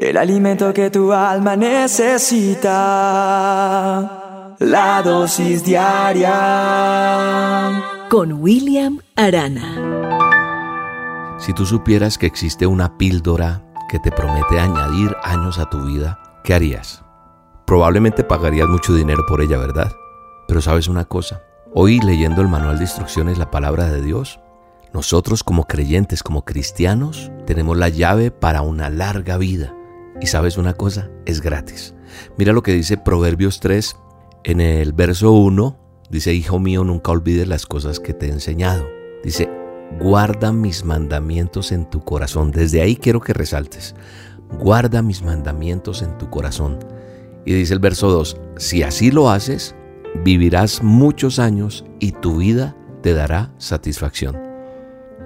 el alimento que tu alma necesita, la dosis diaria. Con William Arana. Si tú supieras que existe una píldora que te promete añadir años a tu vida, ¿qué harías? Probablemente pagarías mucho dinero por ella, ¿verdad? Pero sabes una cosa, hoy leyendo el manual de instrucciones, la palabra de Dios, nosotros como creyentes, como cristianos, tenemos la llave para una larga vida y sabes una cosa, es gratis. Mira lo que dice Proverbios 3 en el verso 1. Dice, Hijo mío, nunca olvides las cosas que te he enseñado. Dice, guarda mis mandamientos en tu corazón. Desde ahí quiero que resaltes. Guarda mis mandamientos en tu corazón. Y dice el verso 2, si así lo haces, vivirás muchos años y tu vida te dará satisfacción.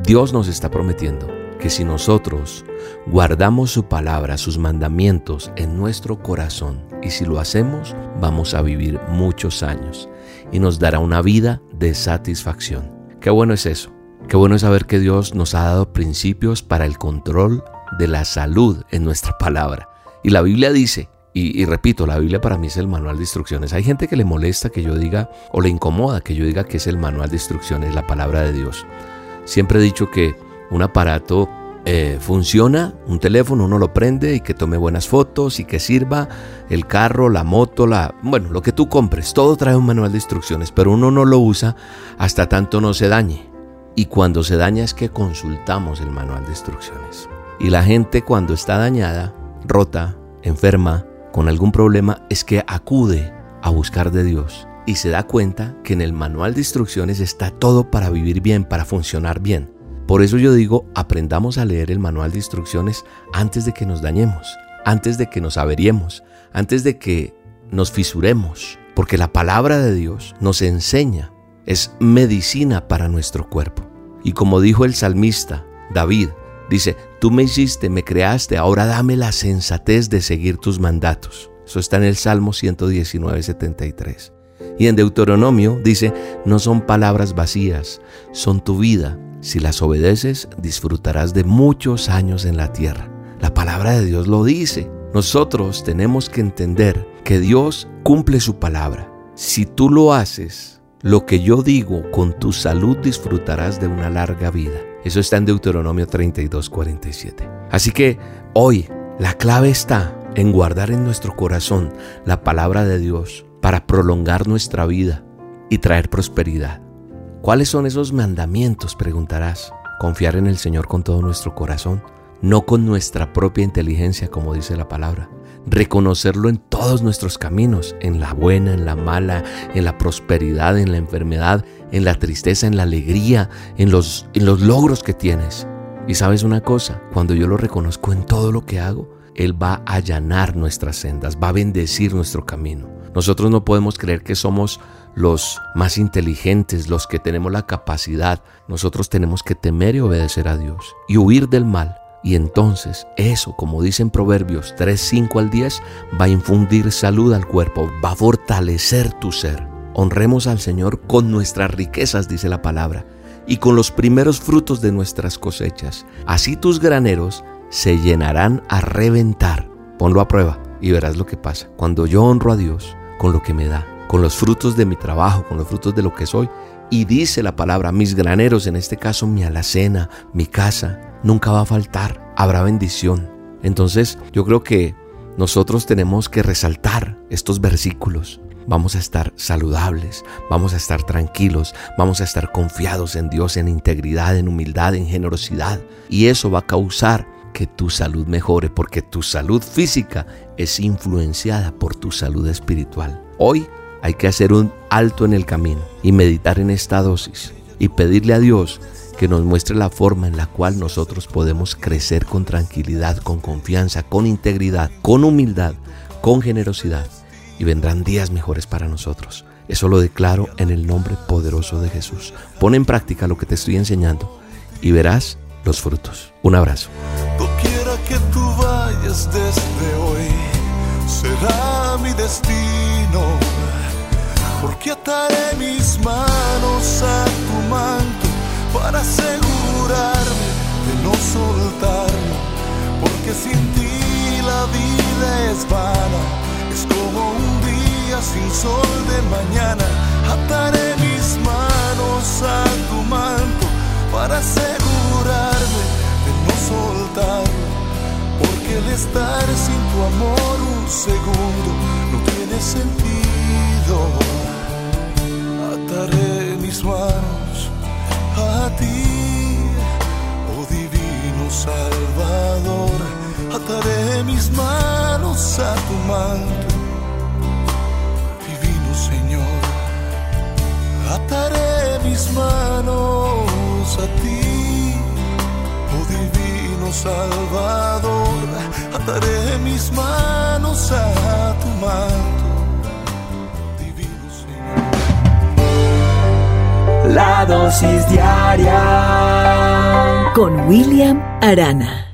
Dios nos está prometiendo que si nosotros guardamos su palabra, sus mandamientos en nuestro corazón, y si lo hacemos, vamos a vivir muchos años y nos dará una vida de satisfacción. Qué bueno es eso. Qué bueno es saber que Dios nos ha dado principios para el control de la salud en nuestra palabra. Y la Biblia dice, y, repito, la Biblia para mí es el manual de instrucciones. Hay gente que le molesta que yo diga, o le incomoda que yo diga que es el manual de instrucciones, la palabra de Dios. Siempre he dicho que un aparato eh, funciona, un teléfono uno lo prende y que tome buenas fotos y que sirva el carro, la moto, la bueno, lo que tú compres, todo trae un manual de instrucciones, pero uno no lo usa hasta tanto no se dañe. Y cuando se daña es que consultamos el manual de instrucciones. Y la gente cuando está dañada, rota, enferma, con algún problema, es que acude a buscar de Dios y se da cuenta que en el manual de instrucciones está todo para vivir bien, para funcionar bien. Por eso yo digo, aprendamos a leer el manual de instrucciones antes de que nos dañemos, antes de que nos averiemos, antes de que nos fisuremos, porque la palabra de Dios nos enseña, es medicina para nuestro cuerpo. Y como dijo el salmista David, dice, tú me hiciste, me creaste, ahora dame la sensatez de seguir tus mandatos. Eso está en el Salmo 119, 73. Y en Deuteronomio dice, no son palabras vacías, son tu vida. Si las obedeces, disfrutarás de muchos años en la tierra. La palabra de Dios lo dice. Nosotros tenemos que entender que Dios cumple su palabra. Si tú lo haces, lo que yo digo, con tu salud disfrutarás de una larga vida. Eso está en Deuteronomio 32, 47. Así que hoy la clave está en guardar en nuestro corazón la palabra de Dios para prolongar nuestra vida y traer prosperidad. ¿Cuáles son esos mandamientos? Preguntarás. Confiar en el Señor con todo nuestro corazón, no con nuestra propia inteligencia, como dice la palabra. Reconocerlo en todos nuestros caminos, en la buena, en la mala, en la prosperidad, en la enfermedad, en la tristeza, en la alegría, en los, en los logros que tienes. Y sabes una cosa, cuando yo lo reconozco en todo lo que hago, Él va a allanar nuestras sendas, va a bendecir nuestro camino. Nosotros no podemos creer que somos los más inteligentes, los que tenemos la capacidad. Nosotros tenemos que temer y obedecer a Dios y huir del mal. Y entonces eso, como dicen Proverbios 3, 5 al 10, va a infundir salud al cuerpo, va a fortalecer tu ser. Honremos al Señor con nuestras riquezas, dice la palabra, y con los primeros frutos de nuestras cosechas. Así tus graneros se llenarán a reventar. Ponlo a prueba y verás lo que pasa. Cuando yo honro a Dios, con lo que me da, con los frutos de mi trabajo, con los frutos de lo que soy. Y dice la palabra, mis graneros, en este caso mi alacena, mi casa, nunca va a faltar, habrá bendición. Entonces yo creo que nosotros tenemos que resaltar estos versículos. Vamos a estar saludables, vamos a estar tranquilos, vamos a estar confiados en Dios, en integridad, en humildad, en generosidad. Y eso va a causar que tu salud mejore, porque tu salud física es influenciada por tu salud espiritual. Hoy hay que hacer un alto en el camino y meditar en esta dosis y pedirle a Dios que nos muestre la forma en la cual nosotros podemos crecer con tranquilidad, con confianza, con integridad, con humildad, con generosidad y vendrán días mejores para nosotros. Eso lo declaro en el nombre poderoso de Jesús. Pon en práctica lo que te estoy enseñando y verás los frutos. Un abrazo desde hoy será mi destino. Porque ataré mis manos a tu manto para asegurarme de no soltarme. Porque sin ti la vida es vana, es como un día sin sol de mañana. Ataré mis manos a tu manto para asegurarme de no soltarme porque el estar sin tu amor un segundo no tiene sentido. Ataré mis manos a ti, oh divino Salvador, ataré mis manos a tu manto, divino Señor, ataré mis manos a ti, Salvador, ataré mis manos a tu manto, divino Señor. La dosis diaria Con William Arana.